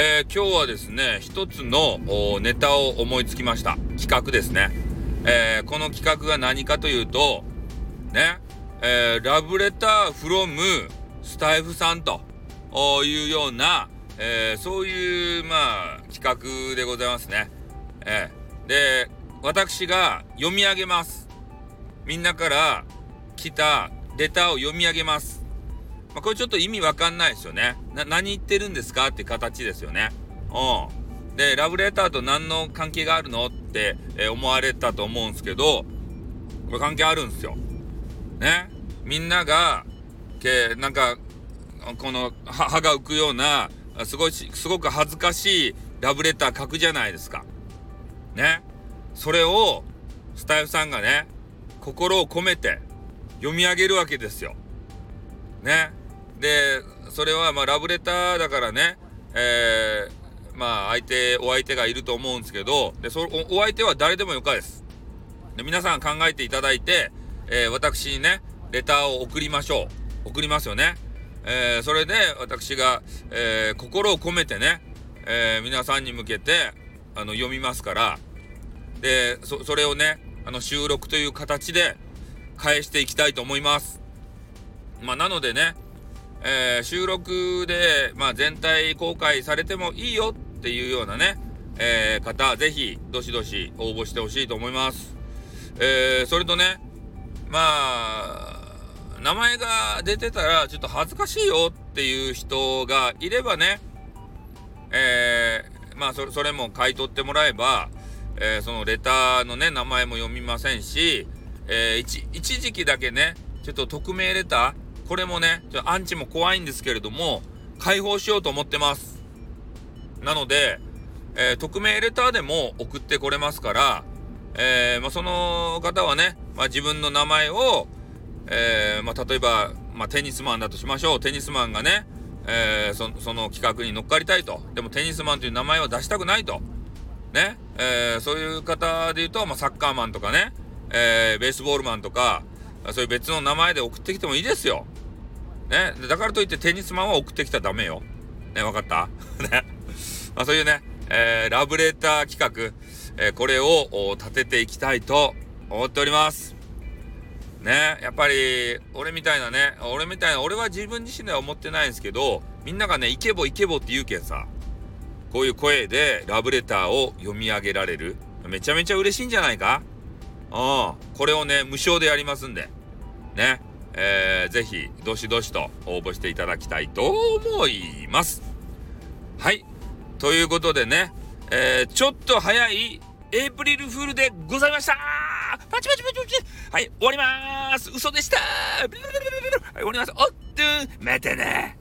えー、今日はですね、一つのネタを思いつきました。企画ですね。えー、この企画が何かというと、ね、えー、ラブレターフロムスタイフさんというような、え、そういう、まあ、企画でございますね。えー、で、私が読み上げます。みんなから来たレターを読み上げます。まあ、これちょっと意味わかんないですよね。な、何言ってるんですかって形ですよね。うん。で、ラブレターと何の関係があるのって、えー、思われたと思うんですけど、これ関係あるんですよ。ね。みんなが、け、なんか、この、歯が浮くような、すごい、すごく恥ずかしいラブレター書くじゃないですか。ね。それを、スタイフさんがね、心を込めて読み上げるわけですよ。ね。で、それはまあラブレターだからね、えー、まあ相手、お相手がいると思うんですけど、で、そお相手は誰でもよかです。で、皆さん考えていただいて、えー、私にね、レターを送りましょう。送りますよね。えー、それで私が、えー、心を込めてね、え、皆さんに向けて、あの、読みますから、で、そ、それをね、あの、収録という形で返していきたいと思います。まあ、なのでね、えー、収録で、まあ、全体公開されてもいいよっていうようなね、えー、方、ぜひ、どしどし応募してほしいと思います。えー、それとね、まあ、名前が出てたらちょっと恥ずかしいよっていう人がいればね、えー、まあそ、それも買い取ってもらえば、えー、そのレターのね、名前も読みませんし、えー、一、一時期だけね、ちょっと匿名レター、これもね、ちょアンチも怖いんですけれども、解放しようと思ってます。なので、えー、匿名レターでも送ってこれますから、えー、まあ、その方はね、まあ、自分の名前を、えー、まあ、例えば、まあ、テニスマンだとしましょう。テニスマンがね、えそその企画に乗っかりたいと。でもテニスマンという名前を出したくないと。ね、えそういう方で言うと、まサッカーマンとかね、えベースボールマンとか、そういう別の名前で送ってきてもいいですよ。ね。だからといってテニスマンは送ってきたらダメよ。ね、わかった？ね。まあそういうね、えー、ラブレター企画、えー、これを立てていきたいと思っております。ね、やっぱり、俺みたいなね、俺みたいな、俺は自分自身では思ってないんですけど、みんながね、イケボイケボって言うけんさ、こういう声でラブレターを読み上げられる。めちゃめちゃ嬉しいんじゃないか？うん。これをね、無償でやりますんで。ね。えー、ぜひ、どしどしと応募していただきたいと思います。はい。ということでね、えー、ちょっと早いエイプリルフールでございました。パチパチパチパチ。はい、終わりまーす。嘘でした。はい、終わります。おっとまたね。